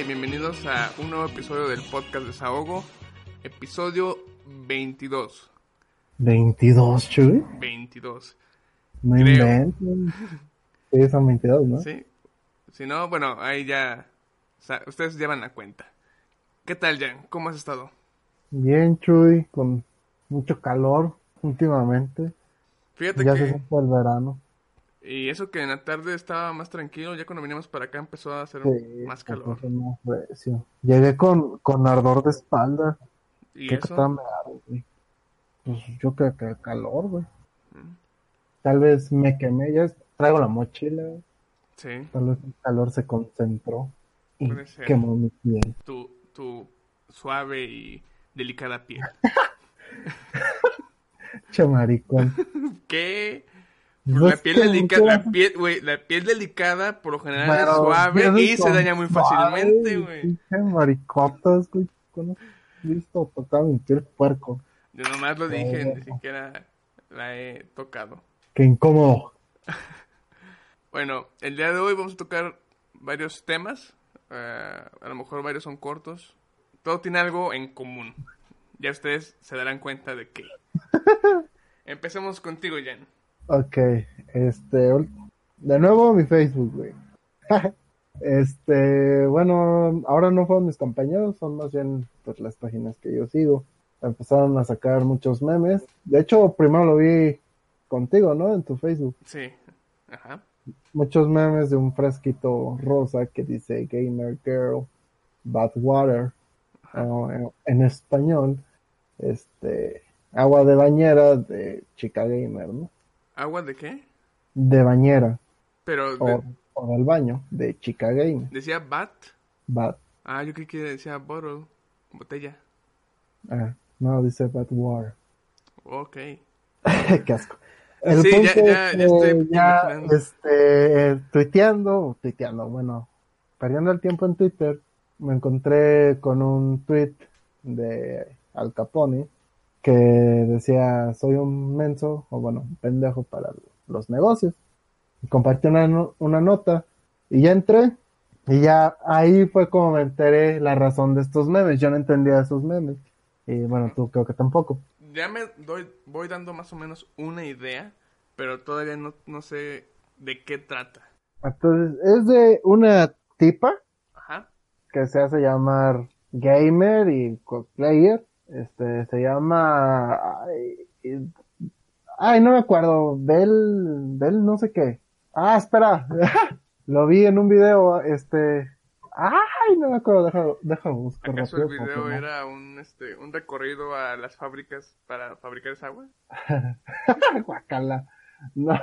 y bienvenidos a un nuevo episodio del podcast Desahogo, episodio 22. 22, Chuy. 22. No Creo. inventen. Sí, son 22, ¿no? ¿Sí? Si no, bueno, ahí ya. o sea, ustedes llevan la cuenta. ¿Qué tal, Jan? ¿Cómo has estado? Bien, Chuy, con mucho calor últimamente. Fíjate Ya se que. siente el verano. Y eso que en la tarde estaba más tranquilo, ya cuando venimos para acá empezó a hacer Sí, más calor. más. Llegué con, con ardor de espalda. ¿Y Creo que eso? meado, güey. Pues yo creo que calor, güey. Mm, Tal vez me quemé, ya traigo la mochila. Sí, Tal vez el calor se concentró y quemó mi piel. tu, tu suave y delicada piel. Che maricón. ¿Qué? Pues la piel delicada, la piel, güey, la piel delicada por lo general es suave y se daña muy fácilmente, güey. maricotas, güey. ¿Cuándo has visto tocar mi piel puerco? Yo nomás lo dije, ni siquiera la he tocado. Qué incómodo. Bueno, el día de hoy vamos a tocar varios temas. eh, a lo mejor varios son cortos. Todo tiene algo en común. Ya ustedes se darán cuenta de qué. Empecemos contigo, Jan. Ok, este, de nuevo mi Facebook, güey. Este, bueno, ahora no fueron mis compañeros, son más bien pues las páginas que yo sigo. Empezaron a sacar muchos memes. De hecho, primero lo vi contigo, ¿no? En tu Facebook. Sí. Ajá. Muchos memes de un fresquito rosa que dice Gamer Girl, Bad Water, en español, este, agua de bañera de chica gamer, ¿no? ¿Agua de qué? De bañera. Pero o, de- o del baño de chica gamer. decía bat. Bad. Ah, yo creí que decía bottle. Botella. Ah, no, dice bad water. Ok. Qué asco. El Sí, ya- punto ya- ya estoy que ya, este, tuiteando, tuiteando, bueno, perdiendo el tiempo en Twitter, me encontré con un tweet de Al Capone que decía, soy un menso, o bueno, un pendejo para los negocios. Y compartí una, una nota y ya entré y ya ahí fue como me enteré la razón de estos memes. Yo no entendía esos memes. Y bueno, tú creo que tampoco. Ya me doy, voy dando más o menos una idea, pero todavía no, no sé de qué trata. Entonces, es de una tipa Ajá. que se hace llamar gamer y cosplayer. Este, se llama... Ay, ay, no me acuerdo. Bel... Bel no sé qué. Ah, espera. Lo vi en un video, este... Ay, no me acuerdo. Deja, deja buscar ¿Acaso el rápido, video porque no- era un, este, un recorrido a las fábricas para fabricar esa agua? Guacala. No,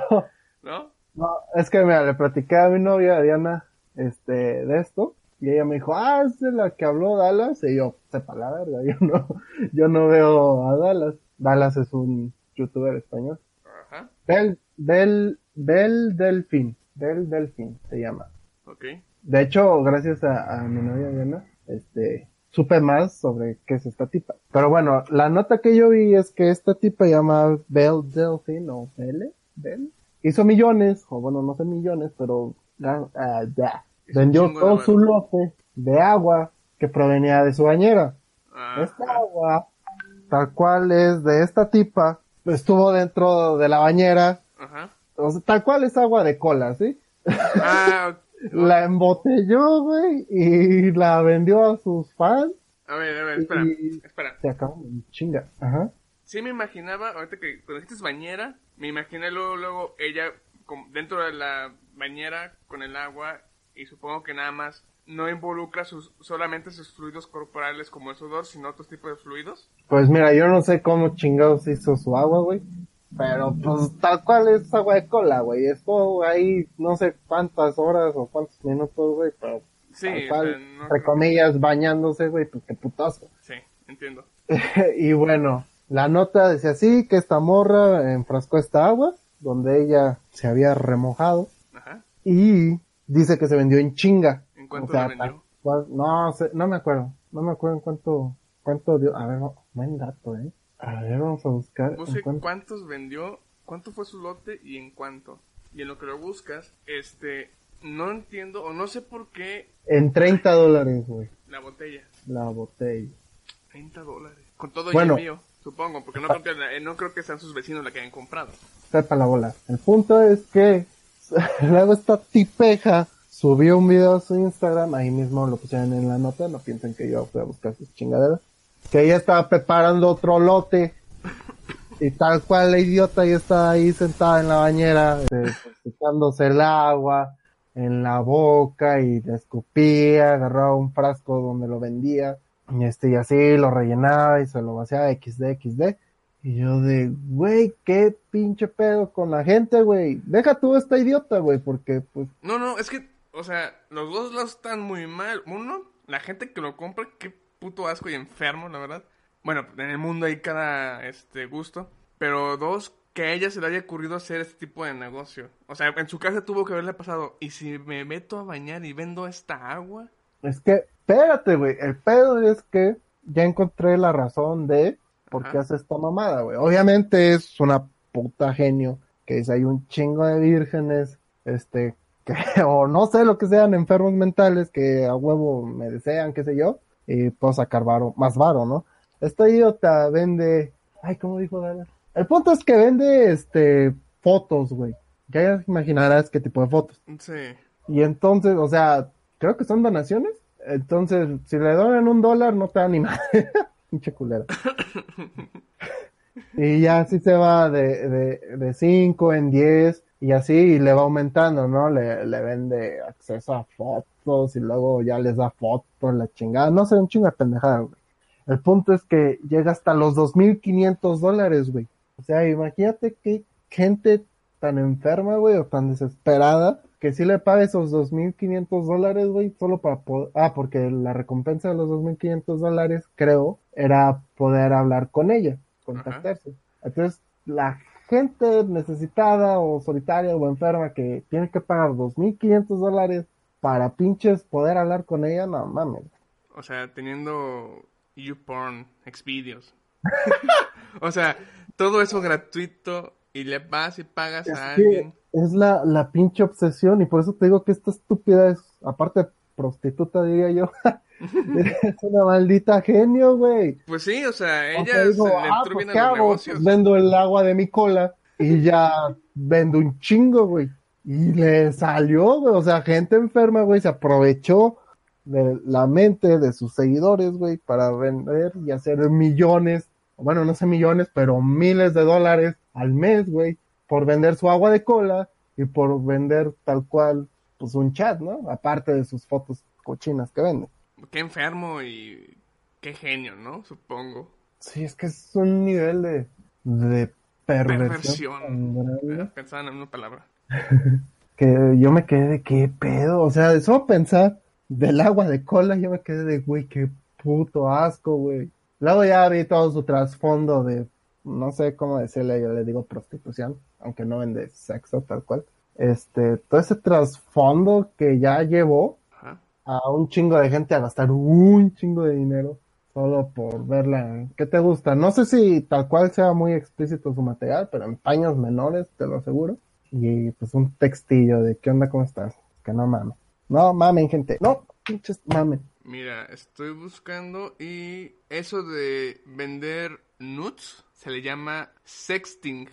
¿No? no, es que mira, le platiqué a mi novia Diana, este, de esto, y ella me dijo, ah, es de la que habló Dallas, y yo, sepa la verga, yo no, yo no veo a Dallas. Dallas es un youtuber español. Ajá. Bel, Bel, Bel Delfín, Bel Delfín se llama. Ok. De hecho, gracias a, a mi novia Diana, este, supe más sobre qué es esta tipa. Pero bueno, la nota que yo vi es que esta tipa llama Belle Delphine o Belle, Belle, hizo millones, o bueno, no sé millones, pero. Hizo un vendió todo su lote de agua que provenía de su bañera. Ajá. Esta agua, tal cual es de esta tipa, estuvo dentro de la bañera, Ajá. o sea, tal cual es agua de cola, ¿sí? Ah. La embotelló, güey, y la vendió a sus fans. a ver, a ver, espera, espera. Se acabó chinga. Ajá. Sí me imaginaba, ahorita que cuando dijiste bañera, me imaginé luego, luego ella dentro de la bañera con el agua y supongo que nada más no involucra sus, solamente sus fluidos corporales como el sudor, sino otros tipos de fluidos. Pues mira, yo no sé cómo chingados hizo su agua, güey. Pero pues tal cual es agua de cola, güey. Estuvo ahí no sé cuántas horas o cuántos minutos, güey. Pero Sí, tal cual, no- entre comillas, bañándose, güey, pues qué putazo. sí, entiendo. y bueno, la nota decía así, que esta morra enfrascó esta agua, donde ella se había remojado. Ajá. Y dice que se vendió en chinga. ¿En cuánto O sea, vendió? no sé, no me acuerdo. No me acuerdo en cuánto, cuánto dio. A ver, no, buen dato, eh. A ver, vamos a buscar. En cuánto- cuántos vendió, cuánto fue su lote y en cuánto. Y en lo que lo buscas, este, no entiendo o no sé por qué En 30 dólares, güey, la botella. la botella. 30 dólares. Con todo Bueno. y envío, supongo, porque no creo, que, la- eh, no creo que sean sus vecinos la que hayan comprado. Sepa la bola. El punto es que luego esta tipeja subió un video a su Instagram, ahí mismo lo pusieron en la nota, no piensen que yo fui a buscar sus chingaderas, que ella estaba preparando otro lote y tal cual la idiota ya estaba ahí sentada en la bañera, este, pues, echándose el agua en la boca y le escupía, agarraba un frasco donde lo vendía y este y así lo rellenaba y se lo vaciaba XD XD y yo de, güey, qué pinche pedo con la gente, güey. Deja tú esta idiota, güey, porque pues No, no, es que, o sea, los dos lados están muy mal. Uno, la gente que lo compra, qué puto asco y enfermo, la verdad. Bueno, en el mundo hay cada este gusto. Pero dos, que a ella se le haya ocurrido hacer este tipo de negocio. O sea, en su casa tuvo que haberle pasado. ¿Y si me meto a bañar y vendo esta agua? es que, espérate, güey, el pedo es que ya encontré la razón de por qué Ajá. hace esta mamada, güey. Obviamente es una puta genio que dice hay un chingo de vírgenes, este, que, o no sé lo que sean, enfermos mentales que a huevo me desean, qué sé yo, y puedo sacar varo, más varo, ¿no? Esta idiota vende, ay, ¿cómo dijo Dana? El punto es que vende, este, fotos, güey. Ya imaginarás qué tipo de fotos. Sí. Y entonces, o sea, creo que son donaciones. Entonces, si le donan un dólar, no te da ni madre. Pinche culera. y ya así se va de, de, de 5 en 10 y así y le va aumentando, ¿no? Le, le vende acceso a fotos y luego ya les da fotos, la chingada. No sé, un chingo de pendejada, güey. El punto es que llega hasta los 2.500 dólares, güey. O sea, imagínate qué gente tan enferma, güey, o tan desesperada, que sí le paga esos 2.500 dólares, güey, solo para poder... Ah, porque la recompensa de los 2.500 dólares, creo, era poder hablar con ella, contactarse. Entonces, la gente necesitada o solitaria o enferma que tiene que pagar 2.500 dólares para pinches poder hablar con ella, no mames. O sea, teniendo YouPorn, Xvideos. o sea, todo eso gratuito y le vas y pagas Es a alguien. es la, la pinche obsesión y por eso te digo que esta estúpida es, aparte de prostituta diría yo, es una maldita genio, güey. Pues sí, o sea, O ella sea, digo, se le ah, pues, ¿qué hago? Pues vendo el agua de mi cola y ya vendo un chingo, güey. Y le salió, güey. O sea, gente enferma, güey, se aprovechó de la mente de sus seguidores, güey, para vender y hacer millones, bueno, no sé millones, pero miles de dólares al mes, güey, por vender su agua de cola y por vender tal cual, pues un chat, ¿no? Aparte de sus fotos cochinas que vende. Qué enfermo y qué genio, ¿no? Supongo. Sí, es que es un nivel de, de perversión, Perversión. Eh, Pensaba en misma palabra. que yo me quedé de qué pedo, o sea, de solo pensar del agua de cola, yo me quedé de, güey, qué puto asco, güey. Luego ya vi todo su trasfondo de, no sé cómo decirle, yo le digo prostitución, aunque no vende sexo tal cual. Este, todo ese trasfondo que ya llevó Ajá. a un chingo de gente a gastar un chingo de dinero solo por verla. ¿Qué te gusta? No sé si tal cual sea muy explícito su material, pero en paños menores, te lo aseguro. Y pues un textillo de ¿qué onda? ¿Cómo estás? Que no mames. No mamen, gente. No, pinches mamen. Mira, estoy buscando y eso de vender nudes se le llama sexting.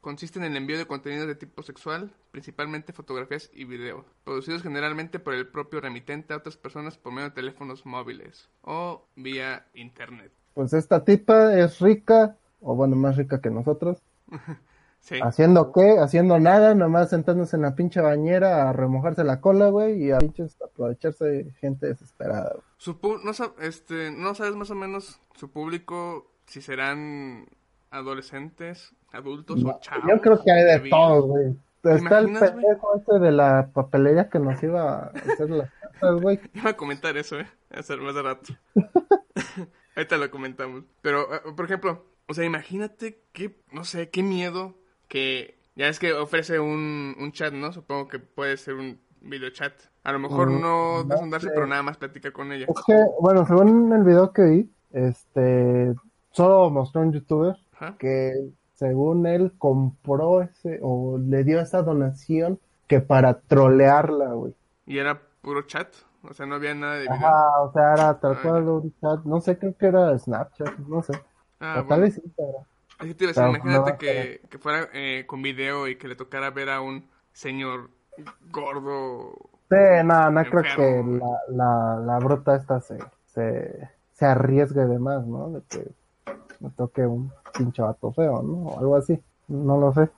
Consiste en el envío de contenido de tipo sexual, principalmente fotografías y videos, producidos generalmente por el propio remitente a otras personas por medio de teléfonos móviles o vía internet. Pues esta tipa es rica, o bueno, más rica que nosotros. Sí. ¿Haciendo qué? Haciendo nada, nomás sentándose en la pinche bañera a remojarse la cola, güey, y a pinches aprovecharse de gente desesperada. güey. Su pu- no, sab- este, no sabes más o menos su público si serán adolescentes, adultos No, o chavos. yo creo que hay de bebidos. todo, güey. Está el pendejo ese de la papelería que nos iba a hacer las cartas, güey. Iba a comentar eso, ¿eh? Hace más de rato. Ahorita lo comentamos. Pero, eh, por ejemplo, o sea, imagínate qué, no sé, qué miedo que... Ya es que ofrece un, un chat, ¿no? Supongo que puede ser un video chat. A lo mejor Mm, no desnudarse, pero nada más platicar con ella. Es que, bueno, según el video que vi, este, solo mostró un youtuber que según él compró ese, o le dio esa donación que para trolearla, güey. Y era puro chat, o sea, no había nada de video. Ajá, o sea, era tal Ah, cual un chat, no sé, creo que era Snapchat, no sé. Ah, o tal bueno. vez Instagram. Así te iba a decir, Pero imagínate no, que, que fuera eh, con video y que le tocara ver a un señor gordo. Sí, no, no creo que la, la, la bruta esta se, se, se arriesgue de más, ¿no? De que me toque un pinche vato feo, ¿no? O algo así. No lo sé.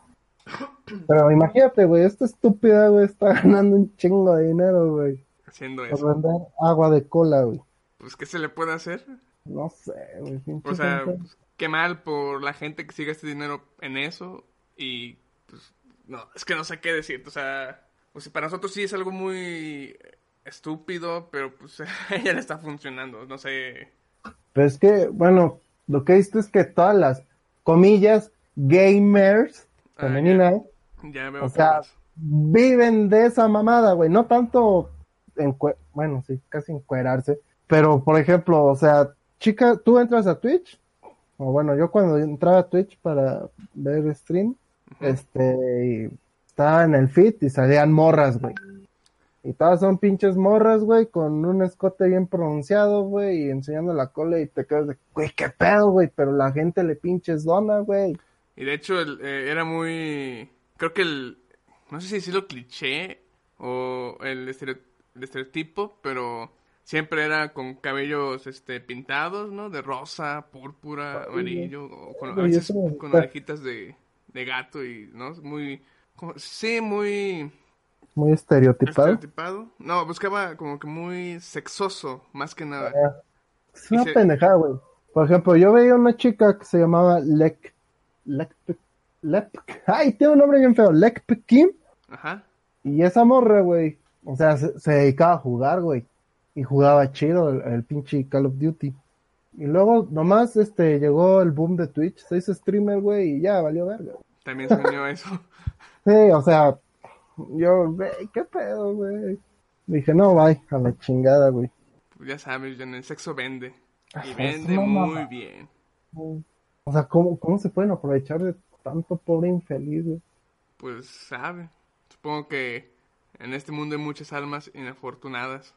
Pero imagínate, güey, esta estúpida, güey, está ganando un chingo de dinero, güey. haciendo Por eso. vender agua de cola, güey. Pues, ¿qué se le puede hacer? No sé, güey. O sea, gente. Pues, qué mal por la gente que siga este dinero en eso. Y, pues, no, es que no sé qué decirte. O sea, o sea, para nosotros sí es algo muy estúpido, pero pues a ella le está funcionando. No sé. Pero es que, bueno, lo que he visto es que todas las comillas gamers Ah, femeninas, Ya veo o sea, viven de esa mamada, güey. No tanto, encue- bueno, sí, casi encuerarse. Pero, por ejemplo, o sea, chica, tú entras a Twitch, o bueno, yo cuando entraba a Twitch para ver stream, este, estaba en el feed y salían morras, güey. Y todas son pinches morras, güey, con un escote bien pronunciado, güey, y enseñando la cola y te quedas de, güey, qué pedo, güey, pero la gente le pinches dona, güey. Y de hecho el- eh, era muy... Creo que el... No sé si decirlo cliché o el, el estereotipo, pero siempre era con cabellos este pintados, ¿no? De rosa, púrpura, Ay, amarillo, o con, a veces con orejitas de, de gato y, ¿no? Muy... como- sí, muy Muy estereotipado. estereotipado. No, buscaba como que muy sexoso, más que nada. Es una se- pendejada, güey. Por ejemplo, yo veía una chica que se llamaba Lek... Lek... Lek... Ay, tiene un nombre bien feo. Lek Kim. Ajá. Y esa morra, güey. O sea, se, se dedicaba a jugar, güey. Y jugaba chido el, el pinche Call of Duty. Y luego nomás este llegó el boom de Twitch. Se hizo streamer, güey, y ya valió verga. También soñó eso. Sí, o sea, yo, güey, qué pedo, güey. Dije, no, bye, a la chingada, güey. Pues ya sabes, John, el sexo vende. Y Ajá, vende muy bien. O sea, ¿cómo, cómo se pueden aprovechar de tanto pobre infeliz, güey? Pues sabe. Supongo que en este mundo hay muchas almas inafortunadas.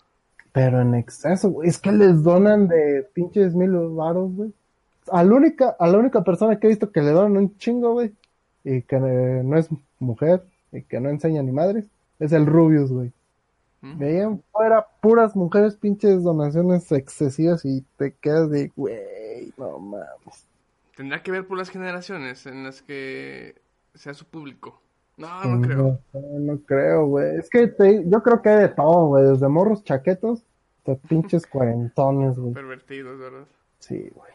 Pero en exceso, güey. Es que les donan de pinches mil varos, güey. A la única, a la única persona que he visto que le donan un chingo, güey. Y que eh, no es mujer. Y que no enseña ni madres. Es el Rubius, güey. ¿Mm? En fuera, puras mujeres, pinches donaciones excesivas. Y te quedas de, güey, no mames. Tendrá que ver por las generaciones en las que sea su público. No, no creo. No, no creo, güey. Es que te- yo creo que hay de todo, güey. Desde morros chaquetos hasta pinches cuarentones, güey. Pervertidos, ¿verdad? Sí, güey.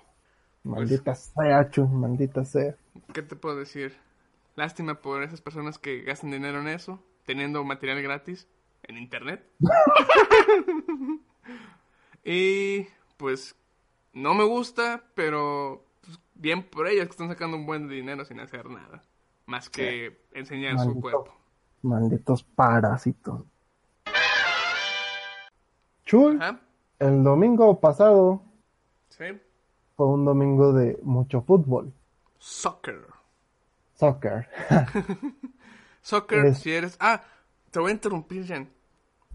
Maldita sea, Chu, maldita sea. ¿Qué te puedo decir? Lástima por esas personas que gastan dinero en eso, teniendo material gratis en internet. y pues no me gusta, pero pues, bien por ellas que están sacando un buen dinero sin hacer nada. Más que enseñar su cuerpo. Malditos parásitos. Ajá. el domingo pasado Sí. fue un domingo de mucho fútbol. Soccer. Soccer. Soccer, Es- si eres... Ah, te voy a interrumpir, Jan.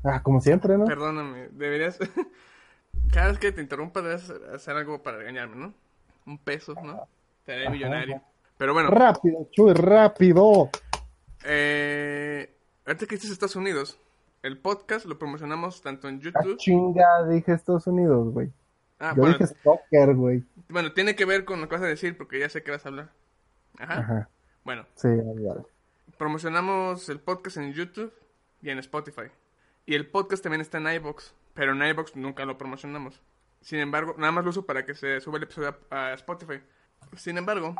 Ah, como siempre, ¿no? Perdóname, deberías... Cada vez que te interrumpa debes hacer algo para regañarme, ¿no? Un peso, ¿no? Te haré millonario. Pero bueno, Rápido, Chuy, rápido. eh, ahorita que dices Estados Unidos, el podcast lo promocionamos tanto en Ah, YouTube... chinga, dije Estados Unidos, güey. Ah, Yo bueno, dije soccer, güey. bueno, tiene que ver con lo que vas a decir porque ya sé que vas a hablar. Ajá. Ajá. Bueno, Sí, ya. promocionamos el podcast en YouTube y en Spotify. Y el podcast también está en iBox, pero en iBox nunca lo promocionamos. Sin embargo, nada más lo uso para que se suba el episodio a, a Spotify. Sin embargo,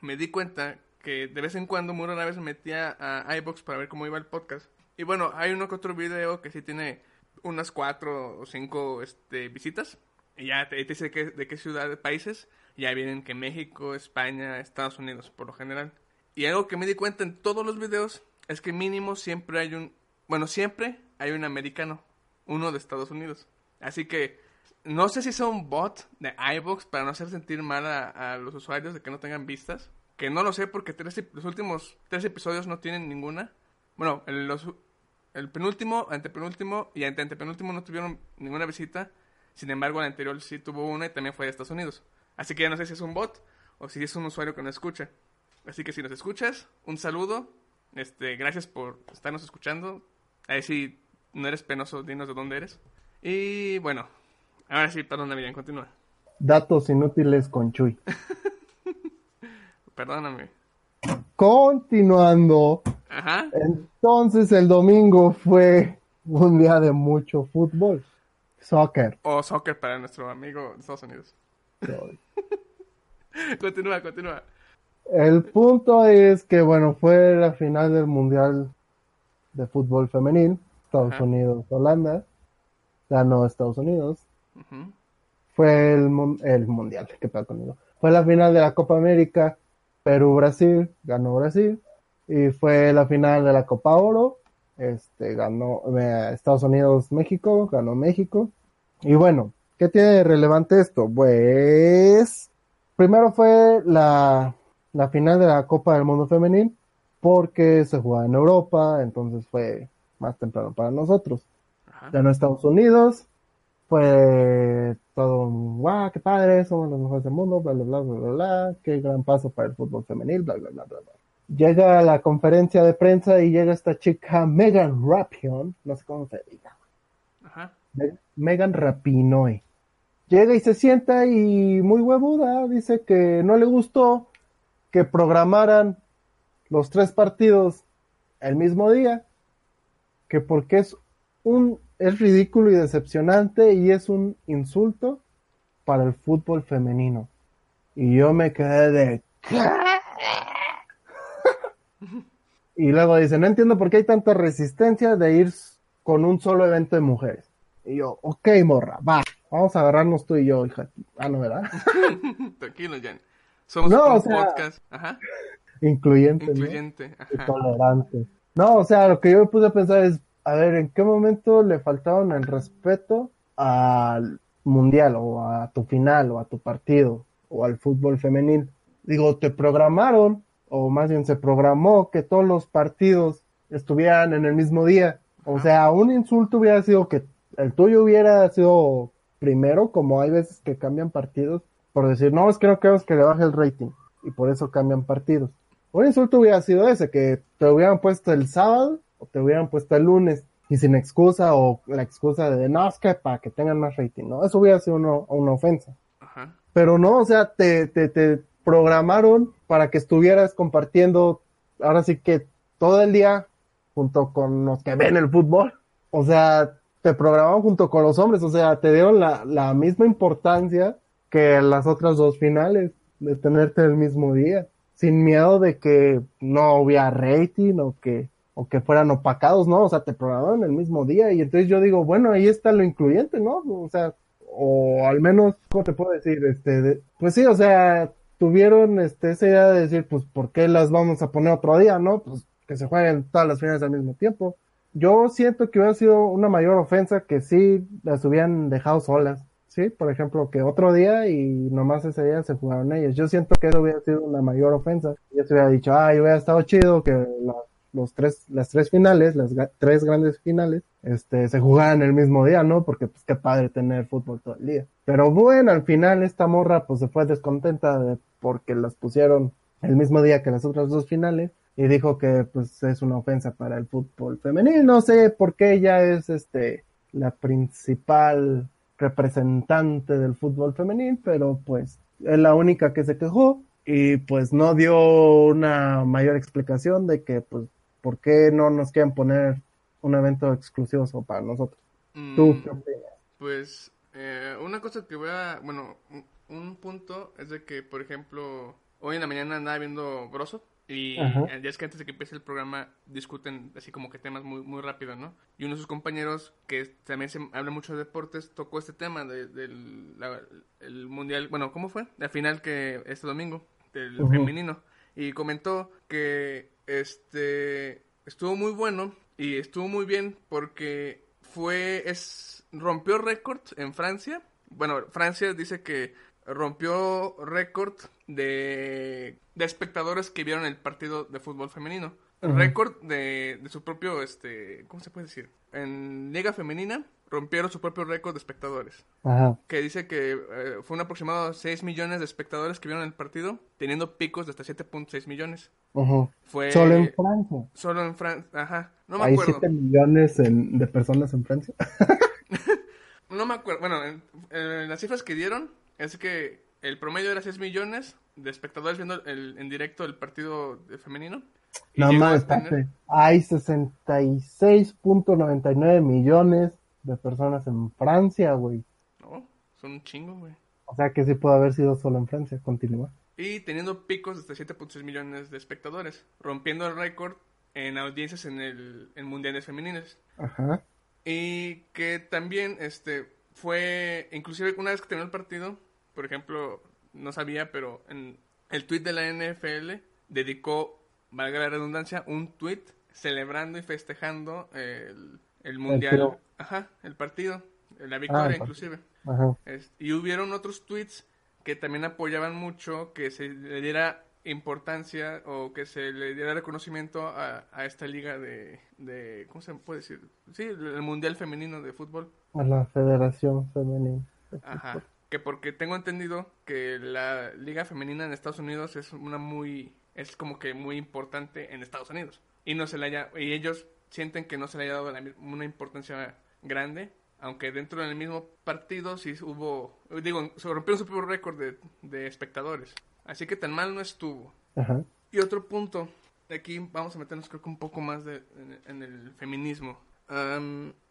me di cuenta que de vez en cuando, rara vez me metía a iBox para ver cómo iba el podcast. Y bueno, hay uno que otro video que sí tiene unas cuatro o cinco este, visitas. Y ya te, te dice de qué, de qué ciudad, países. Y ya vienen que México, España, Estados Unidos, por lo general. Y algo que me di cuenta en todos los videos es que mínimo siempre hay un... Bueno, siempre hay un americano. Uno de Estados Unidos. Así que no sé si sea un bot de iVoox para no hacer sentir mal a, los usuarios de que no tengan vistas. Que no lo sé porque tres los últimos tres episodios no tienen ninguna. Bueno, en los, el penúltimo, antepenúltimo y ante antepenúltimo no tuvieron ninguna visita. Sin embargo, el anterior sí tuvo una y también fue de Estados Unidos. Así que ya no sé si es un bot o si es un usuario que no escucha. Así que si nos escuchas, un saludo. Este, gracias por estarnos escuchando. A ver si no eres penoso, dinos de dónde eres. Y bueno, ahora sí, perdón, Miriam, continúa. Datos inútiles con Chuy. Perdóname. Continuando. Ajá. Entonces el domingo fue un día de mucho fútbol. Soccer. O soccer para nuestro amigo de Estados Unidos. continúa, continúa. El punto es que, bueno, fue la final del Mundial de Fútbol Femenil. Estados Ajá. Unidos, Holanda. Ganó Estados Unidos. Fue el, el Mundial, qué pedo conmigo. Fue la final de la Copa América. Perú-Brasil, ganó Brasil. Y fue la final de la Copa Oro. Este, ganó eh, Estados Unidos-México, ganó México. Y bueno, ¿qué tiene de relevante esto? Pues, primero fue la, la final de la Copa del Mundo Femenil, porque se jugaba en Europa, entonces fue más temprano para nosotros. Ganó Estados Unidos, fue todo guau, qué padre, somos los mejores del mundo, bla, bla, bla, bla, bla, bla, qué gran paso para el fútbol femenil, bla, bla, bla, bla, bla. Llega a la conferencia de prensa y llega esta chica Megan Rapion, no sé cómo se diga, Ajá. Me- Megan Rapinoe. Llega y se sienta y muy huevuda, dice que no le gustó que programaran los tres partidos el mismo día, que porque es un es ridículo y decepcionante y es un insulto para el fútbol femenino. Y yo me quedé de. Y luego dice, no entiendo por qué hay tanta resistencia de ir con un solo evento de mujeres. Y yo, ok, morra, va, vamos a agarrarnos tú y yo, hija. Ah, no, ¿verdad? Tranquilo, Jan. Somos No, un o sea, podcast. Ajá. Incluyente, ¿no? Incluyente. y Ajá. tolerante. No, o sea, lo que yo me puse a pensar es, a ver, ¿en qué momento le faltaron el respeto al mundial o a tu final o a tu partido o al fútbol femenil? Digo, te programaron, o más bien se programó que todos los partidos estuvieran en el mismo día. O sea, un insulto hubiera sido que el tuyo hubiera sido primero, como hay veces que cambian partidos, por decir, no, es que no queremos que le baje el rating, y por eso cambian partidos. Un insulto hubiera sido ese, que te hubieran puesto el sábado o te hubieran puesto el lunes y sin excusa o la excusa de no, es que para que tengan más rating, ¿no? Eso hubiera sido uno- una ofensa. Ajá. Pero no, o sea, te, te, te programaron para que estuvieras compartiendo ahora sí que todo el día junto con los que ven el fútbol. O sea, te programaron junto con los hombres, o sea, te dieron la, la misma importancia que las otras dos finales de tenerte el mismo día, sin miedo de que no hubiera rating o que o que fueran opacados, ¿no? O sea, te programaron el mismo día y entonces yo digo, bueno, ahí está lo incluyente, ¿no? O sea, o al menos, ¿cómo te puedo decir? Este, de- pues sí, o sea, tuvieron este, esa idea de decir, pues, ¿por qué las vamos a poner otro día, no? Pues que se jueguen todas las finales al mismo tiempo. Yo siento que hubiera sido una mayor ofensa que sí las hubieran dejado solas, ¿sí? Por ejemplo, que otro día y nomás ese día se jugaron ellas. Yo siento que eso hubiera sido una mayor ofensa. Yo se hubiera dicho, ay, hubiera estado chido que la- los tres, las tres finales, las tres grandes finales, este, se jugaran el mismo día, ¿no? Porque pues qué padre tener fútbol todo el día. Pero bueno, al final esta morra pues se fue descontenta de, porque las pusieron el mismo día que las otras dos finales y dijo que pues es una ofensa para el fútbol femenil. No sé por qué ella es este la principal representante del fútbol femenil, pero pues es la única que se quejó y pues no dio una mayor explicación de que pues por qué no nos quieren poner un evento exclusivo para nosotros. ¿Tú Mm, qué opinas? Pues eh, una cosa que voy a, bueno, un, un punto es de que, por ejemplo, hoy en la mañana andaba viendo Grosso y Ajá. el día es que antes de que empiece el programa discuten así como que temas muy, muy rápido, ¿no? Y uno de sus compañeros, que también se habla mucho de deportes, tocó este tema de- del el mundial, bueno, ¿cómo fue? La final que este domingo, del femenino, y comentó que este estuvo muy bueno y estuvo muy bien porque fue es rompió récord en Francia. Bueno, Francia dice que rompió récord de, de espectadores que vieron el partido de fútbol femenino. récord de, de su propio, este, ¿cómo se puede decir? En Liga Femenina rompieron su propio récord de espectadores. Ajá. Que dice que eh, fue un aproximado de 6 millones de espectadores que vieron el partido, teniendo picos de hasta 7.6 millones. Ajá. Fue Solo en Francia. Solo en Francia, ajá. No me Hay acuerdo. 7 millones en- de personas en Francia. No me acuerdo. Bueno, en, en las cifras que dieron es que el promedio era 6 millones de espectadores viendo el- en directo el partido femenino. No más, tener-. Hay 66.99 millones de personas en Francia, güey. No, son un chingo, güey. O sea que sí puede haber sido solo en Francia. Continúa. Y teniendo picos de hasta 7.6 millones de espectadores, rompiendo el récord en audiencias en el en mundiales femeninos. Ajá. Y que también este fue, inclusive una vez que terminó el partido, por ejemplo, no sabía, pero en el tweet de la NFL dedicó, valga la redundancia, un tweet celebrando y festejando el, el mundial, ajá, el partido, la victoria el partido. inclusive. Ajá. Y hubieron otros tweets que también apoyaban mucho que se le diera importancia o que se le diera reconocimiento a, a esta liga de, de, ¿cómo se puede decir? Sí, el Mundial Femenino de Fútbol. A la Federación Femenina. Ajá. Que porque tengo entendido que la liga femenina en Estados Unidos es una muy, es como que muy importante en Estados Unidos. Y no se le haya, y ellos sienten que no se le haya dado la una importancia grande, aunque dentro del mismo partido sí hubo, digo, se rompió su propio récord de, de espectadores. Así que tan mal no estuvo. Ajá. Y otro punto, aquí vamos a meternos creo que un poco más de, en, en el feminismo.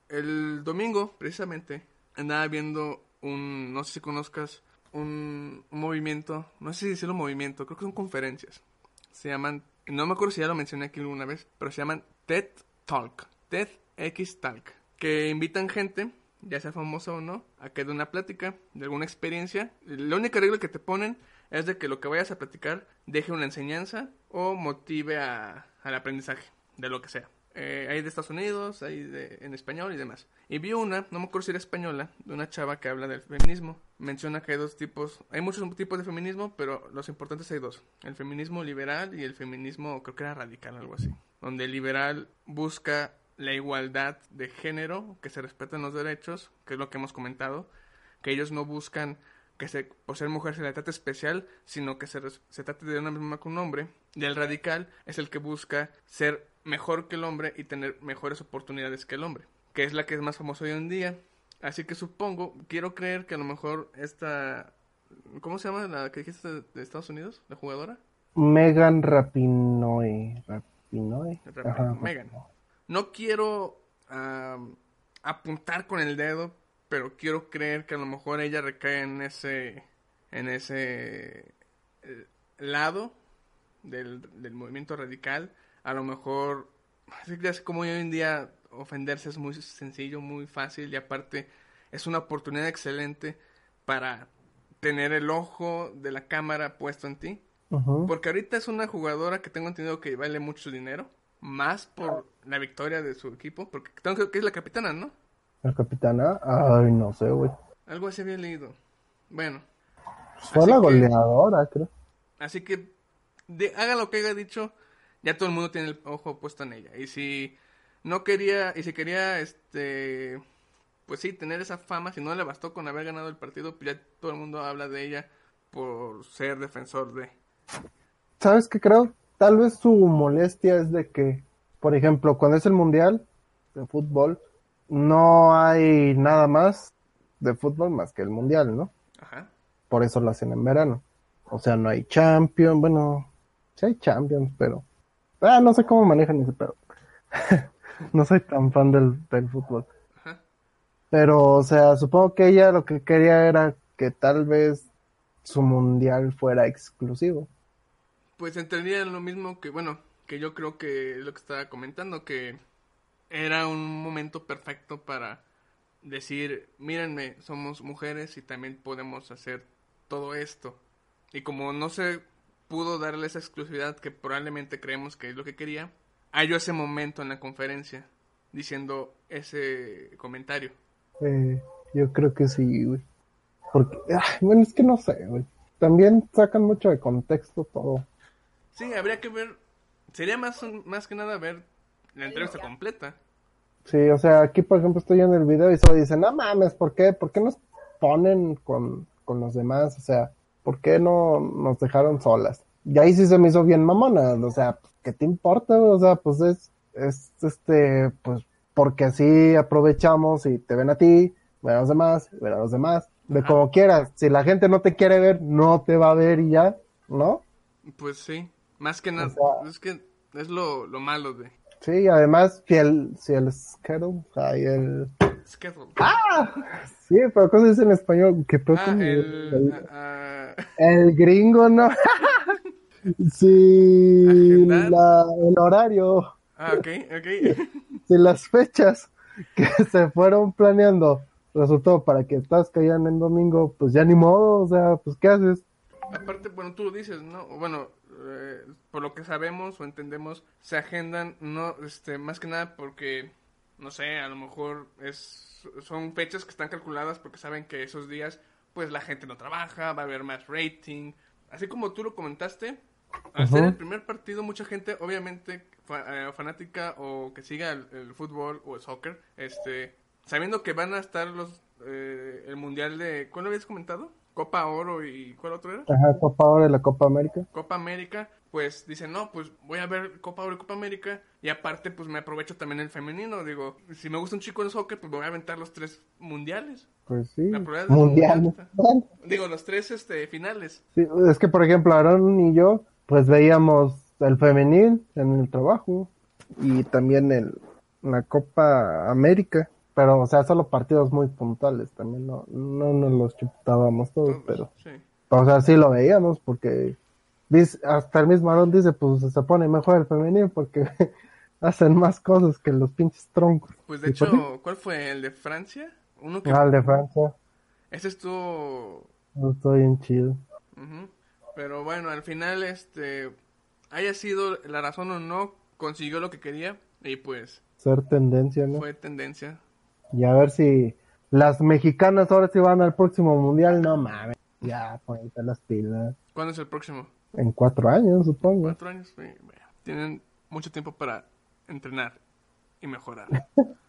El domingo, precisamente, andaba viendo un, no sé si conozcas, un, un movimiento, no sé si decirlo movimiento, creo que son conferencias. Se llaman, no me acuerdo si ya lo mencioné aquí alguna vez, pero se llaman TED Talk, TED X Talk, que invitan gente, ya sea famosa o no, a que dé una plática de alguna experiencia. La única regla que te ponen es de que lo que vayas a platicar deje una enseñanza o motive a- al aprendizaje de lo que sea. Eh, hay de Estados Unidos, hay de, en español y demás. Y vi una, no me acuerdo si era española, de una chava que habla del feminismo. Menciona que hay dos tipos, hay muchos tipos de feminismo, pero los importantes hay dos. El feminismo liberal y el feminismo, creo que era radical, algo así. Donde el liberal busca la igualdad de género, que se respeten los derechos, que es lo que hemos comentado, que ellos no buscan que se, por ser mujer se le trate especial, sino que se, se trate de una misma que un hombre. Y el radical es el que busca ser mejor que el hombre y tener mejores oportunidades que el hombre, que es la que es más famosa hoy en día. Así que supongo, quiero creer que a lo mejor esta... ¿Cómo se llama la que dijiste de, de Estados Unidos? ¿La jugadora? Megan Rapinoe. Rapinoe, Ajá. Megan. No quiero apuntar con el dedo, pero quiero creer que a lo mejor ella recae en ese en ese eh, lado del, del movimiento radical. A lo mejor, así es como hoy en día ofenderse es muy sencillo, muy fácil y aparte es una oportunidad excelente para tener el ojo de la cámara puesto en ti. Porque ahorita es una jugadora que tengo entendido que vale mucho dinero. Más por la victoria de su equipo. Porque tengo que, que es la capitana, ¿no? El capitana. Ay, no sé, güey. Algo así había leído. Bueno. Fue la que- goleadora, creo. Así que de- haga lo que haya dicho. Ya todo el mundo tiene el ojo puesto en ella. Y si no quería, y si quería, este, pues sí, tener esa fama, si no le bastó con haber ganado el partido, pues ya todo el mundo habla de ella por ser defensor de. ¿Sabes qué creo? Tal vez su molestia es de que, por ejemplo, cuando es el mundial de fútbol, no hay nada más de fútbol más que el mundial, ¿no? Ajá. Por eso lo hacen en verano. O sea, no hay Champions, bueno, sí hay Champions, pero ah, no sé cómo manejan ese pero no soy tan fan del, del fútbol. Ajá. Pero, o sea, supongo que ella lo que quería era que tal vez su mundial fuera exclusivo. Pues entraría en lo mismo que, bueno, que yo creo que lo que estaba comentando, que era un momento perfecto para decir, mírenme, somos mujeres y también podemos hacer todo esto. Y como no se pudo darle esa exclusividad que probablemente creemos que es lo que quería, halló ese momento en la conferencia diciendo ese comentario. Eh, yo creo que sí, güey. Porque, bueno, es que no sé, güey. También sacan mucho de contexto todo. Sí, habría que ver sería más, más que nada ver la entrevista completa. Sí, o sea, aquí por ejemplo estoy en el video y solo dicen, no mames, ¿por qué? ¿Por qué nos ponen con, con los demás? O sea, ¿por qué no nos dejaron solas? Y ahí sí se me hizo bien mamona, o sea, ¿qué te importa? O sea, pues es, es este, pues porque así aprovechamos y te ven a ti, ven a los demás, ven a los demás, de Ajá. como quieras. Si la gente no te quiere ver, no te va a ver y ya, ¿no? Pues sí, más que nada, sea- es que es lo, lo malo de Sí, además, si el, si el schedule, ay, el, Schedule. sí, pero ¿cómo se dice en español? Que Ah, el... ah, ah, El gringo, ¿no? sí, la, el horario, ah, ok, ok. si las fechas que se fueron planeando resultó para que todas caían en domingo, pues ya ni modo, o sea, pues ¿qué haces? Aparte, bueno, tú lo dices, ¿no? Bueno, eh, por lo que sabemos o entendemos, se agendan, no, este, más que nada porque, no sé, a lo mejor es, son fechas que están calculadas porque saben que esos días, pues la gente no trabaja, va a haber más rating. Así como tú lo comentaste, al ser el primer partido, mucha gente, obviamente, fa- eh, fanática o que siga el, el fútbol o el soccer, este, sabiendo que van a estar los, eh, el mundial de, ¿cuál lo habías comentado? Copa Oro y ¿cuál otro era? Ajá, Copa Oro y la Copa América. Copa América, pues dicen, no, pues voy a ver Copa Oro y Copa América y aparte pues me aprovecho también el femenino, digo, si me gusta un chico en soccer, pues voy a aventar los tres mundiales, Pues sí, La prueba es mundial. mundial. Bueno, digo, los tres este finales. sí, es que, por ejemplo, Aaron y yo, pues veíamos el femenil en el trabajo y también el, la Copa América. Pero, o sea, solo partidos muy puntuales, también no, no nos los chutábamos todos, pero... sí. O sea, sí lo veíamos porque dice, hasta el mismo Aaron dice, pues se pone mejor el femenil porque hacen más cosas que los pinches troncos. Pues de Y hecho, ¿cuál fue? ¿El de Francia? Uno que... ah, el de Francia, Ese estuvo... estoy en chido. Pero bueno, al final, este... Haya sido la razón o no, consiguió lo que quería y pues Ser tendencia, ¿no? fue tendencia. Y a ver si las mexicanas ahora sí van al próximo mundial, no mames. Ya, ponete las pilas. ¿Cuándo es el próximo? En cuatro años, supongo. Cuatro años. sí, tienen mucho tiempo para entrenar y mejorar.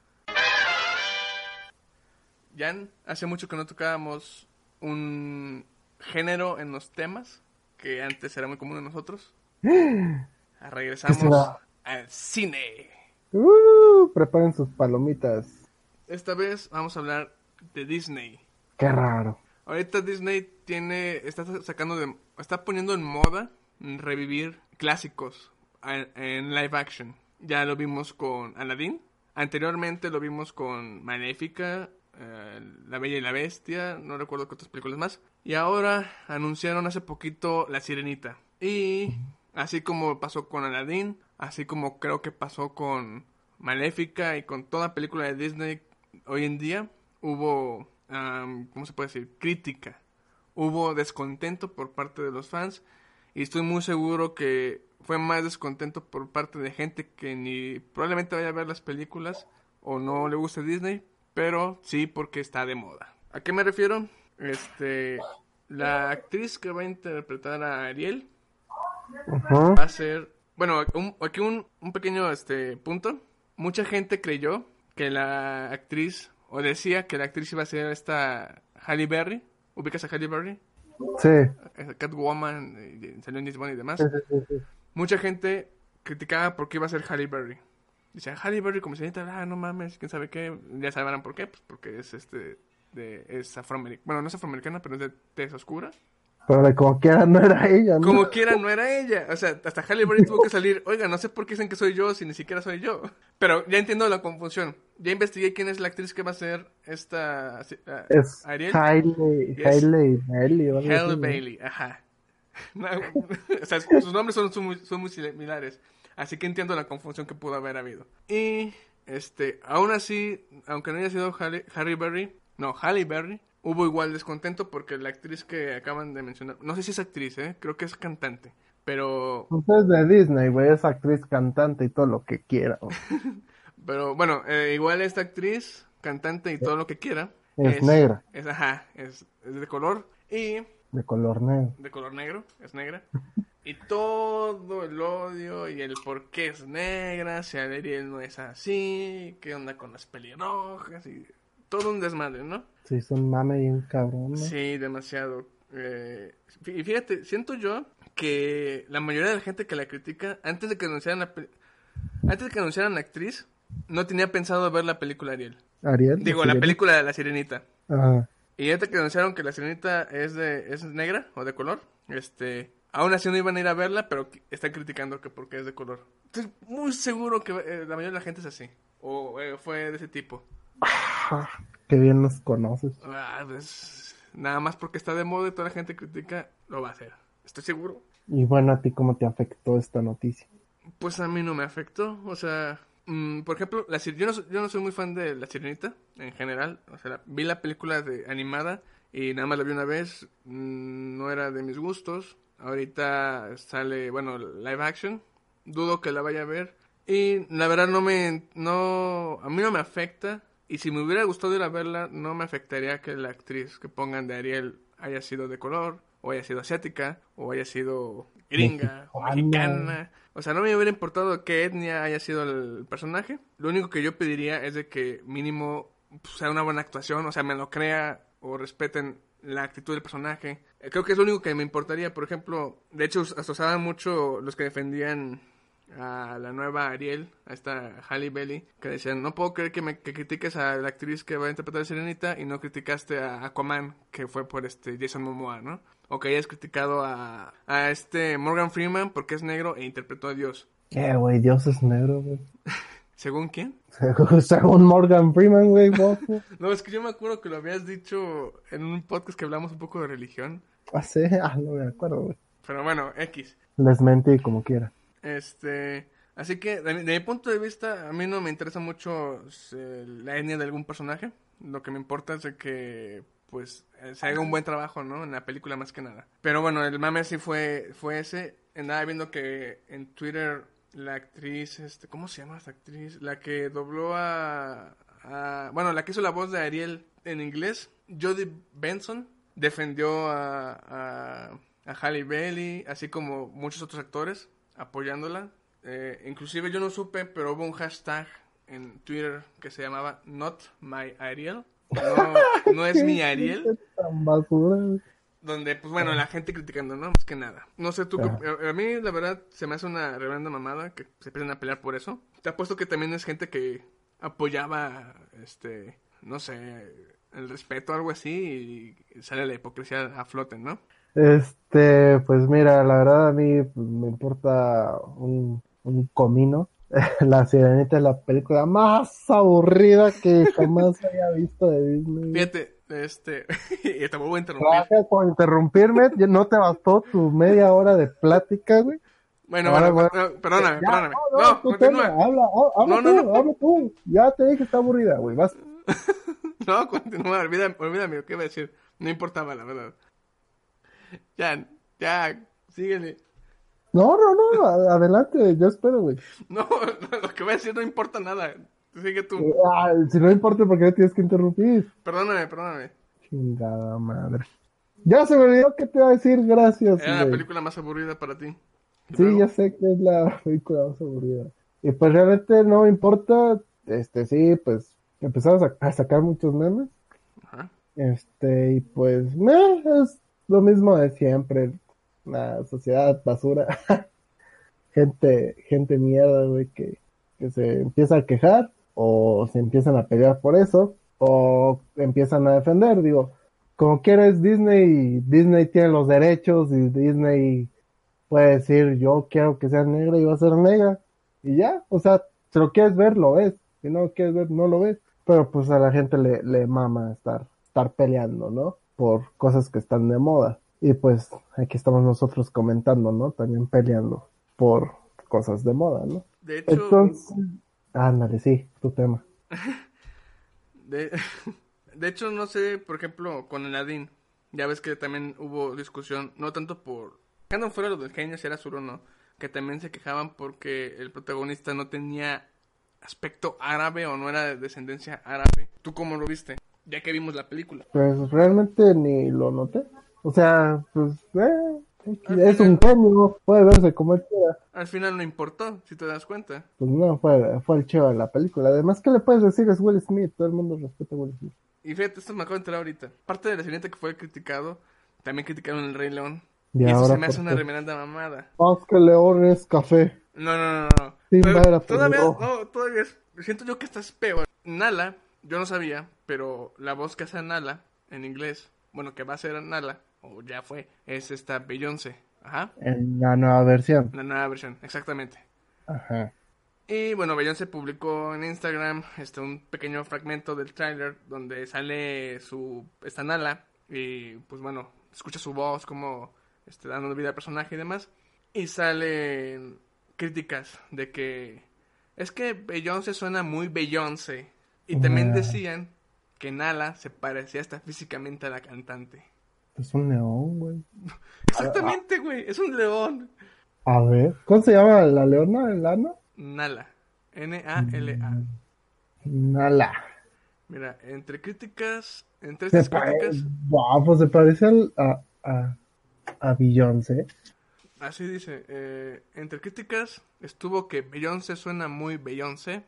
Jan, hace mucho que no tocábamos un género en los temas que antes era muy común en nosotros. Regresamos al cine. Uh, preparen sus palomitas. Esta vez vamos a hablar de Disney. Qué raro. Ahorita Disney tiene, está sacando de, está poniendo en moda revivir clásicos en, en live action. Ya lo vimos con Aladdin, anteriormente lo vimos con Maléfica, eh, La Bella y la Bestia, no recuerdo qué otras películas más. Y ahora anunciaron hace poquito La Sirenita. Y así como pasó con Aladdin, así como creo que pasó con Maléfica y con toda película de Disney hoy en día, hubo, am, ¿cómo se puede decir? Crítica. Hubo descontento por parte de los fans y estoy muy seguro que fue más descontento por parte de gente que ni probablemente vaya a ver las películas o no le guste Disney, pero sí porque está de moda. ¿A qué me refiero? Este, la actriz que va a interpretar a Ariel va a ser, bueno, un- aquí un, un pequeño este punto. Mucha gente creyó que la actriz, o decía que la actriz iba a ser esta Halle Berry. ¿Ubicas a Halle Berry? Sí. Catwoman, salió en Lisbon y demás. Sí, sí, sí, sí. Mucha gente criticaba por qué iba a ser Halle Berry. Dice, Halle Berry como señorita, ah, no mames, quién sabe qué. Ya sabrán por qué, pues porque es este, de, es afroamericana. Bueno, no es afroamericana, pero es de tez oscura. Pero como quiera no era ella, ¿no? Como quiera, no era ella. O sea, hasta Halle Berry tuvo que salir. Oiga, no sé por qué dicen que soy yo si ni siquiera soy yo. Pero ya entiendo la confusión. Ya investigué quién es la actriz que va a ser esta ah, Es Ariel. Hailey, Yes. Hailey, así, ¿no? Bailey, ajá. No, o sea, sus nombres son, son muy, son muy similares. Así que entiendo la confusión que pudo haber habido. Y, este, aún así, aunque no haya sido Halle, Harry Berry, no, Halle Berry, hubo igual descontento porque la actriz que acaban de mencionar, no sé si es actriz, eh, creo que es cantante, pero, Pues es de Disney, güey, es actriz, cantante y todo lo que quiera. pero bueno, eh, igual esta actriz, cantante y todo lo que quiera, Es negra. Es, ajá, es, es de color y De color negro. de color negro, es negra. Y todo el odio y el por qué es negra, si Ariel no es así, qué onda con las pelirrojas y todo un desmadre, ¿no? Sí, son mame y un cabrón, ¿no? Sí, demasiado. Eh, y fíjate, siento yo que la mayoría de la gente que la critica, antes de que anunciaran la, antes de que anunciaran la actriz, no tenía pensado ver la película Ariel. Ariel. Digo, la película de la sirenita. Ajá. Y ahorita que anunciaron que la sirenita es de es negra o de color, este, aún así no iban a ir a verla, pero están criticando que porque es de color. Estoy muy seguro que eh, la mayoría de la gente es así o eh, fue de ese tipo. Qué bien nos conoces. Ah, pues, nada más porque está de moda y toda la gente critica, lo va a hacer. Estoy seguro. Y bueno, ¿a ti cómo te afectó esta noticia? Pues a mí no me afectó, o sea, Mm, por ejemplo, la, yo, no, yo no soy muy fan de La Sirenita en general. O sea, vi la película de, animada y nada más la vi una vez. Mm, no era de mis gustos. Ahorita sale, bueno, live action. Dudo que la vaya a ver. Y la verdad no me... No, a mí no me afecta. Y si me hubiera gustado ir a verla, no me afectaría que la actriz que pongan de Ariel haya sido de color, o haya sido asiática, o haya sido gringa, o mexicana. O sea, no me hubiera importado qué etnia haya sido el personaje. Lo único que yo pediría es de que mínimo pues, sea una buena actuación, o sea, me lo crea o respeten la actitud del personaje. Creo que es lo único que me importaría. Por ejemplo, de hecho, asociaban mucho los que defendían a la nueva Ariel, a esta Halle Bailey, que decían, no puedo creer que, me, que critiques a la actriz que va a interpretar a Serenita y no criticaste a Aquaman, que fue por este Jason Momoa, ¿no? o que hayas criticado a, a este Morgan Freeman porque es negro e interpretó a Dios. ¿Qué, güey? Dios es negro, güey. ¿Según quién? Según Morgan Freeman, güey. no, es que yo me acuerdo que lo habías dicho en un podcast que hablamos un poco de religión. Ah, sí, ah, no me acuerdo, güey. Pero bueno, X. Les mentí como quiera. Este, así que de mi, punto de vista, a mí no me interesa mucho eh, la etnia de algún personaje. Lo que me importa es de que pues eh, se haga un buen trabajo, ¿no? En la película más que nada. Pero bueno, el mame sí fue, fue ese. Andaba viendo que en Twitter la actriz, este, ¿cómo se llama esta actriz? La que dobló a, bueno, la que hizo la voz de Ariel en inglés, Jodie Benson, defendió a, a, a Halle Bailey, así como muchos otros actores, apoyándola. Eh, inclusive yo no supe, pero hubo un hashtag en Twitter que se llamaba Not My Ariel no, no es mi Ariel. Donde, pues bueno, la gente criticando, ¿no? Más que nada. No sé tú, a, mí la verdad se me hace una reverenda mamada que se empiezan a pelear por eso. Te apuesto que también es gente que apoyaba, este, no sé, el respeto o algo así y sale la hipocresía a flote, ¿no? Este, pues mira, la verdad a mí me importa un, un comino La Sirenita es la película más aburrida que jamás haya visto de Disney. Fíjate, este, y te voy a interrumpir. Gracias por interrumpirme, no te bastó tu media hora de plática, güey. Bueno, bueno, bueno, perdóname, perdóname. No, no, continúa. habla, habla, tú, habla tú. Ya te dije que está aburrida, güey, vas. no, continúa, olvídame, olvídame, ¿qué iba a decir? No importaba, la verdad. Ya, ya, síguele. No, no, no, adelante, yo espero, güey. No, lo que voy a decir no importa nada. Sigue tú. Ah, si no importa, ¿por qué tienes que interrumpir? Perdóname, perdóname. Chingada madre. Ya se me olvidó que te iba a decir gracias. Era la película más aburrida para ti. Sí, ya sé que es la película más aburrida. Y pues realmente no me importa. Este, sí, pues empezamos a, sacar muchos memes. Ajá. Este, y pues, me, es lo mismo de siempre una sociedad basura, gente, gente mierda, güey, que, que se empieza a quejar o se empiezan a pelear por eso o empiezan a defender, digo, como quieres Disney, Disney tiene los derechos y Disney puede decir yo quiero que sea negra y va a ser negra y ya, o sea, si lo quieres ver, lo ves, si no lo quieres ver, no lo ves, pero pues a la gente le, le mama estar, estar peleando, ¿no? Por cosas que están de moda. Y pues aquí estamos nosotros comentando, ¿no? También peleando por cosas de moda, ¿no? De hecho... Entonces, ándale, sí, tu tema. de, de hecho, no sé, por ejemplo, con Aladdin, ya ves que también hubo discusión, no tanto por... Dejando fuera lo del genio, si era sur o no, que también se quejaban porque el protagonista no tenía aspecto árabe o no era de descendencia árabe. ¿Tú cómo lo viste? Ya que vimos la película. Pues realmente ni lo noté. O sea, pues, eh, Es un genio, puede verse como él quiera. Al final no importó, si te das cuenta. Pues no, fue, fue el chido de la película. Además, ¿qué le puedes decir? Es Will Smith, todo el mundo respeta a Will Smith. Y fíjate, esto me acabo de enterar ahorita. Parte de la que fue criticado, también criticaron el Rey León. Y, Y, eso se me hace ¿por una qué? reverenda mamada. Que León es café. No, no, no, no. Simba Pero todavía, no, todavía es- siento yo que estás peor. Nala, yo no sabía, pero la voz que hace Nala en inglés, bueno, que va a ser Nala, o ya fue, es esta Beyoncé. Ajá, En la nueva versión. la nueva versión, exactamente. Ajá. Y bueno, Beyoncé publicó en Instagram este un pequeño fragmento del tráiler donde sale su esta Nala y pues bueno, escucha su voz como este, dando vida al personaje y demás y salen críticas de que es que Beyoncé suena muy Beyoncé y también decían que Nala se parecía hasta físicamente a la cantante. Es un león, güey. Exactamente, güey, es un león. A ver, ¿cómo se llama la leona, el ano? Nala. N A L A. Nala. Mira, entre críticas, entre estas críticas, pues se parece al- a, a, a Beyoncé. así dice, eh, entre críticas estuvo que Beyoncé suena muy Beyoncé,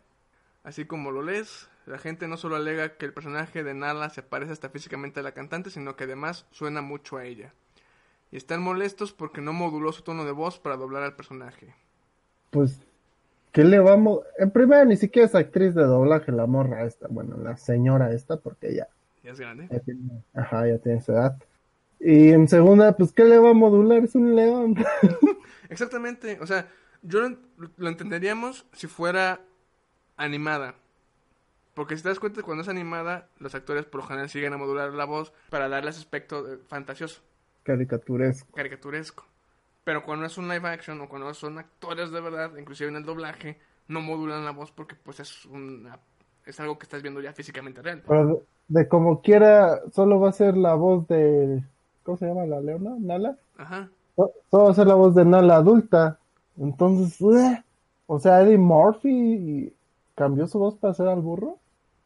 así como lo lees, la gente no solo alega que el personaje de Nala se parece hasta físicamente a la cantante, sino que además suena mucho a ella. Y están molestos porque no moduló su tono de voz para doblar al personaje. Pues, ¿qué le vamos? En primera, ni siquiera es actriz de doblaje la morra esta. Bueno, la señora esta, porque ya, Ya es grande. ya tiene, ajá, ya tiene su edad. Y en segunda, pues, ¿qué le va a modular? Es un león. Exactamente, o sea, yo lo, lo entenderíamos si fuera animada. Porque si te das cuenta, cuando es animada, los actores por lo general siguen a modular la voz para darle ese aspecto de- fantasioso, Caricaturesco. caricaturesco. Pero cuando es un live action o cuando son actores de verdad, inclusive en el doblaje, no modulan la voz porque pues es una, es algo que estás viendo ya físicamente real. Pero de, de como quiera, solo va a ser la voz de. ¿Cómo se llama la leona? ¿Nala? Ajá. So- Solo va a ser la voz de Nala adulta. Entonces, ¡ueh! o sea, Eddie Murphy cambió su voz para hacer al burro.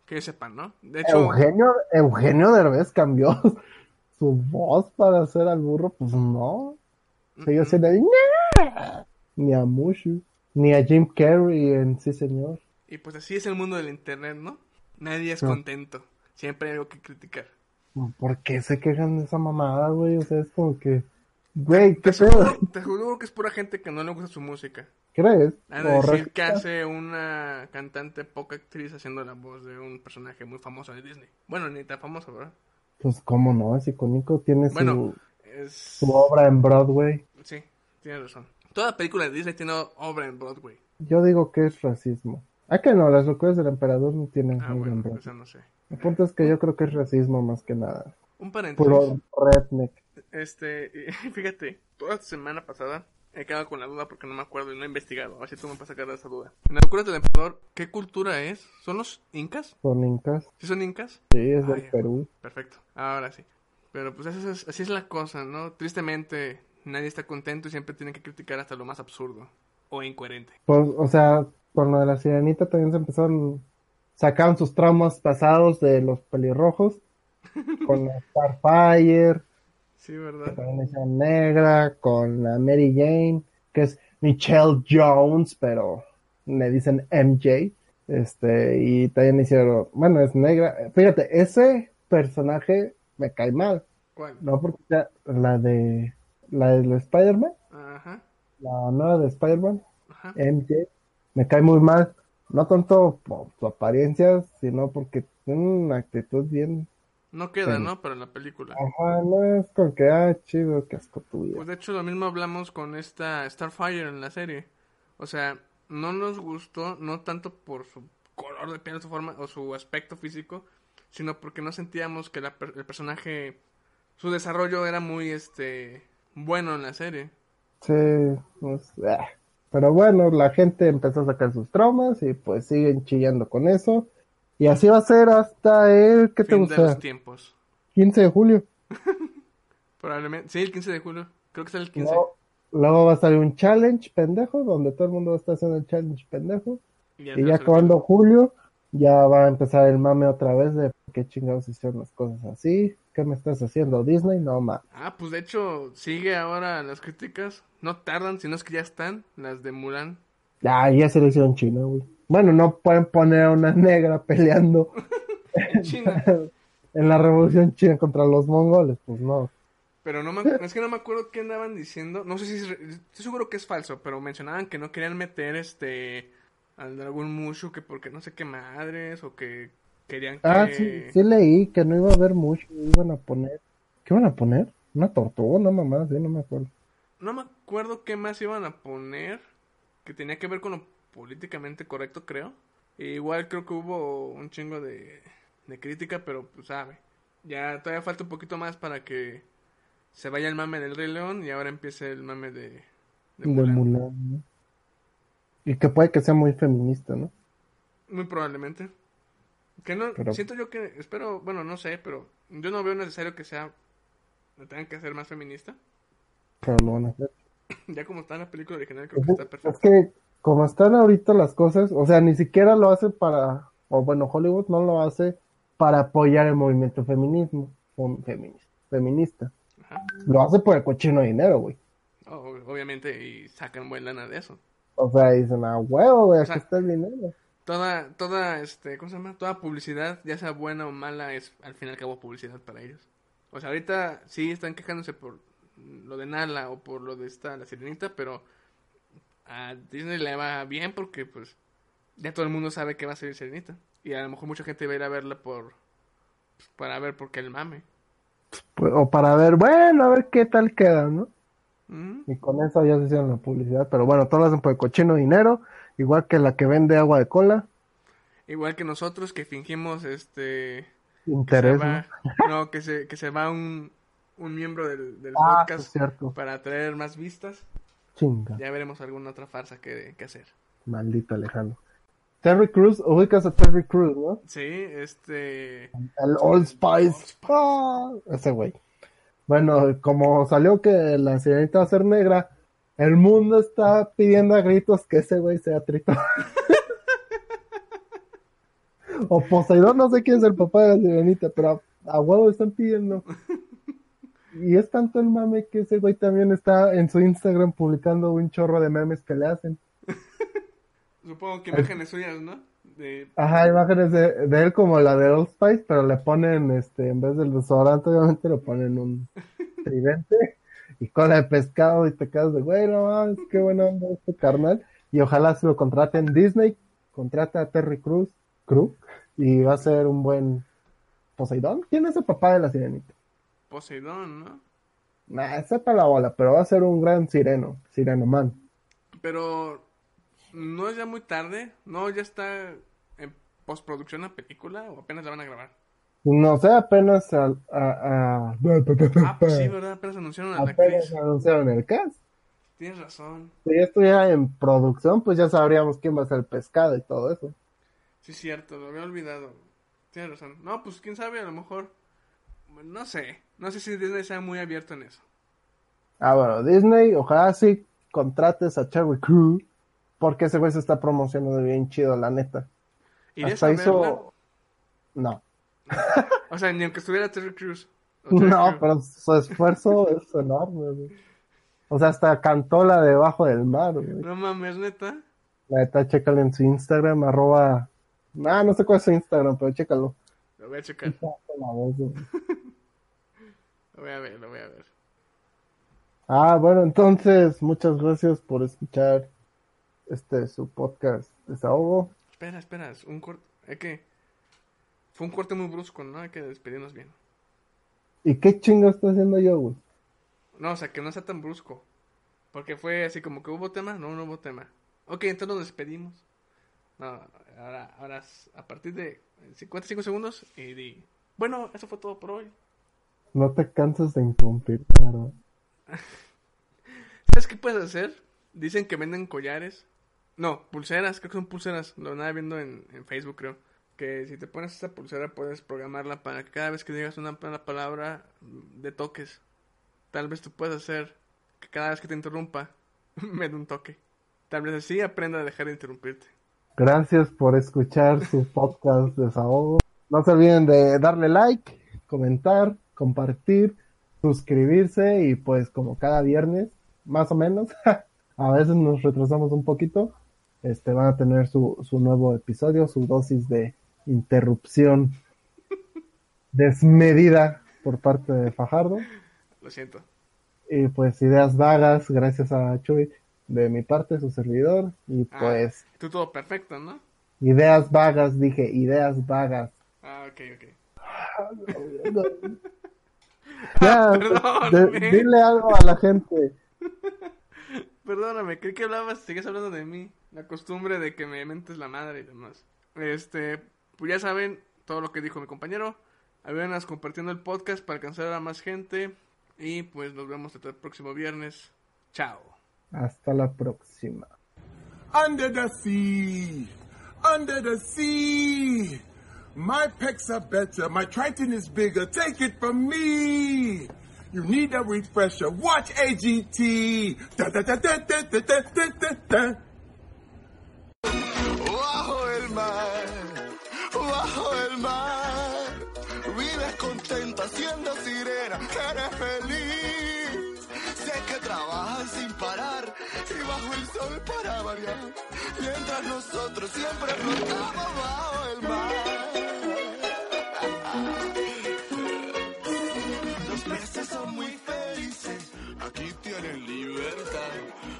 Que sepan, ¿no? De hecho, Eugenio, Eugenio Derbez cambió su voz para hacer al burro. Pues no. Siendo ahí, "Nah". Ni a Mushu. Ni a Jim Carrey en Sí Señor. y pues así es el mundo del internet, ¿no? Nadie es No. contento. Siempre hay algo que criticar. ¿Por qué se quejan de esa mamada, güey? O sea, es como que. Güey, ¿qué Te juro, te juro que es pura gente que no le gusta su música. ¿Crees? Decir que hace una cantante poca actriz haciendo la voz de un personaje muy famoso de Disney. Bueno, ni tan famoso, ¿verdad? Pues, ¿cómo no? Es icónico. Tiene su, Bueno, es... su obra en Broadway. Sí, tienes razón. Toda película de Disney tiene obra en Broadway. Yo digo que es racismo. Ah, que no, las locuras del emperador no tienen Ah, obra en bueno, Broadway. eso no sé. El punto es que yo creo que es racismo más que nada. Un paréntesis. Puro redneck. Este, fíjate, toda semana pasada he quedado con la duda porque no me acuerdo y no he investigado. A ver si tú me puedes sacar de esa duda. En la locura del emperador, ¿qué cultura es? ¿Son los incas? Son incas. ¿Sí son incas? Sí, es del Ay, Perú. Perfecto, ahora sí. Pero pues eso es- así es la cosa, ¿no? Tristemente, nadie está contento y siempre tienen que criticar hasta lo más absurdo o incoherente. Pues, o sea, con lo de la sirenita también se empezaron, sacaron sus traumas pasados de los pelirrojos, con Starfire, Sí, ¿verdad? también le hicieron negra, con la Mary Jane, que es Michelle Jones, pero le dicen MJ, este, y también hicieron, bueno, es negra, fíjate, ese personaje me cae mal, ¿Cuál? no porque sea la de, la de Spider-Man, Ajá, la nueva de Spider-Man. MJ me cae muy mal. No tanto por su apariencia, sino porque tiene una actitud bien. No queda, Sí. ¿no? Para la película. Ajá, no es con que, ah, chido, qué asco tu vida. Pues de hecho lo mismo hablamos con esta Starfire en la serie. O sea, no nos gustó, no tanto por su color de piel, su forma o su aspecto físico, sino porque no sentíamos que la el personaje, su desarrollo era muy, este, bueno en la serie. Sí, pues, ah. Pero bueno, la gente empezó a sacar sus traumas y pues siguen chillando con eso. Y así va a ser hasta el, ¿qué te Fin de gusta? los tiempos. 15 de julio. Probablemente, sí, el 15 de julio. Creo que es el 15. Luego, luego va a salir un challenge pendejo, donde todo el mundo va a estar haciendo el challenge pendejo. Y ya Y ya acabando julio, ya va a empezar el mame otra vez de por qué chingados hicieron las cosas así. ¿Qué me estás haciendo? Disney, no más. Ah, pues de hecho, sigue ahora las críticas. No tardan, sino es que ya están, las de Mulan. Ah, ya se le hicieron China, güey. Bueno, no pueden poner a una negra peleando En China. en la revolución china contra los mongoles, pues no. Pero no me, es que no me acuerdo qué andaban diciendo. No sé si es estoy seguro que es falso, pero mencionaban que no querían meter este al dragón Mushu que porque no sé qué madres o que querían que Ah, sí, sí leí que no iba a haber mucho, iban a poner. ¿Qué iban a poner? Una tortuga, una mamá, sí, no me acuerdo. no me acuerdo qué más iban a poner que tenía que ver con lo políticamente correcto, creo. E igual creo que hubo un chingo de, de crítica, pero pues sabe. Ya todavía falta un poquito más para que se vaya el mame del Rey León y ahora empiece el mame de, de De Mulan. Mulan, ¿no? Y que puede que sea muy feminista, ¿no? Muy probablemente. Que no, Pero- siento yo que, espero, bueno, no sé, pero yo no veo necesario que sea, que tengan que ser más feminista. Pero lo van a hacer. Ya como está en la película original, creo que está Es perfecto. que como están ahorita las cosas, o sea, ni siquiera lo hace para, o bueno, Hollywood no lo hace para apoyar el movimiento feminismo, fem- feminista, feminista. Lo hace por el cochino dinero, güey. O- obviamente, y sacan buen lana de eso. O sea, dicen, ah, huevo, güey, O aquí está el dinero. Toda, toda, este, ¿cómo se llama? Toda publicidad, ya sea buena o mala, es al fin y al cabo publicidad para ellos. O sea, ahorita sí están quejándose por lo de Nala o por lo de esta, la sirenita, pero a Disney le va bien porque, pues, ya todo el mundo sabe que va a ser sirenita. Y a lo mejor mucha gente va a ir a verla por, pues, para ver por qué el mame. Pues, o para ver, bueno, a ver qué tal queda, ¿no? Ujú. Y con eso ya se hicieron la publicidad. Pero bueno, todo lo hacen por el cochino dinero, igual que la que vende agua de cola. Igual que nosotros que fingimos, este, Interés, ¿no? va, no, que se, que se va un, un miembro del, del Ah, podcast para traer más vistas. Chinga. Ya veremos alguna otra farsa que, que hacer. Maldito Alejandro. Terry Cruz, ubicas a Terry Cruz, ¿no? Sí, este... El Old Spice. Ah, ese güey. Bueno, como salió que la sirenita va a ser negra, el mundo está pidiendo a gritos que ese güey sea Tritón. o Poseidón, no sé quién es el papá de la sirenita, pero a, a huevo están pidiendo. Y es tanto el mame que ese güey también está en su Instagram publicando un chorro de memes que le hacen. Supongo que imágenes suyas, ¿no? De... Ajá, imágenes de, de él como la de Old Spice, pero le ponen, este, en vez del desodorante, obviamente le ponen un tridente y cola de pescado y te quedas de, güey, no mames, qué buena onda este carnal. Y ojalá se lo contraten Disney, contrata a Terry Cruz, Cruz, y va a ser un buen Poseidón. ¿Quién es el papá de la sirenita? Poseidón, ¿no? Nah, sepa la bola, pero va a ser un gran sireno, sireno man. Pero... ¿No es ya muy tarde? ¿No ya está en postproducción la película o apenas la van a grabar? No sé, apenas a, a, a- Ah, pues sí, ¿verdad? Apenas anunciaron a la apenas actriz. anunciaron el cast. Tienes razón. Si ya estuviera en producción, pues ya sabríamos quién va a ser el pescado y todo eso. Sí, cierto, lo había olvidado. Tienes razón. No, pues quién sabe, a lo mejor. No sé. No sé si Disney sea muy abierto en eso. Ah, bueno, Disney, ojalá sí contrates a Cherry Crew, porque ese güey se está promocionando bien chido, la neta. ¿Irías Hasta a verla? hizo... No. O sea, ni aunque estuviera Terry Crews. No, Crews. pero su esfuerzo es enorme, güey. O sea, hasta cantó la debajo del mar, güey. No mames, neta. La neta, chécale en su Instagram, arroba... Ah, no sé cuál es su Instagram, pero chécalo. Lo voy a checar. Lo voy a ver, lo voy a ver. Ah, bueno, entonces, muchas gracias por escuchar este su podcast Desahogo. Espera, espera. es Un corte. Hay que. Fue un corte muy brusco, ¿no? Hay que despedirnos bien. ¿Y qué chingo estoy haciendo yo, güey? No, o sea, que no sea tan brusco. Porque fue así como que hubo tema. No, no hubo tema. Ok, entonces nos despedimos. No, ahora, ahora a partir de 55 segundos y di. Bueno, eso fue todo por hoy. No te cansas de interrumpir, ¿verdad? ¿Sabes qué puedes hacer? Dicen que venden collares. No, pulseras, creo que son pulseras. Lo andaba viendo en, en Facebook, creo. Que si te pones esa pulsera puedes programarla para que cada vez que digas una mala palabra mm, de toques. Tal vez tú puedas hacer que cada vez que te interrumpa me dé un toque. Tal vez así aprenda a dejar de interrumpirte. Gracias por escuchar su podcast Desahogo. No se olviden de darle like, comentar compartir, suscribirse y pues como cada viernes, más o menos, a veces nos retrasamos un poquito, este van a tener su, su nuevo episodio, su dosis de interrupción desmedida por parte de Fajardo. Lo siento. Y pues ideas vagas, gracias a Chuy, de mi parte, su servidor. Y Ah, pues tú todo perfecto, ¿no? ideas vagas, dije, ideas vagas. Ah, ok, ok. Ya, Perdóname. de- dile algo a la gente. Perdóname, creí que hablabas, sigues hablando de mí. La costumbre de que me mentes la madre y demás. Este, pues ya saben todo lo que dijo mi compañero. Ayúdenos compartiendo el podcast para alcanzar a más gente. Y pues nos vemos hasta el próximo viernes. Chao. Hasta la próxima. Under the sea, under the sea. My pecs are better, my triton is bigger. Take it from me. You need a refresher. Watch AGT. Da, da, da, da, da, da, da, da, da, da. Bajo el mar, bajo el mar, vives contenta siendo sirena, eres feliz. Trabajas sin parar y bajo el sol para variar, mientras nosotros siempre flotamos bajo el mar. Los peces son muy felices, aquí tienen libertad.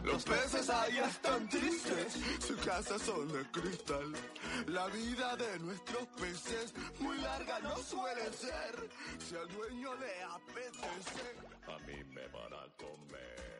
Los peces allá están tristes, su casa son de cristal. La vida de nuestros peces muy larga no suele ser. Si al dueño le apetece, a mí me van a comer.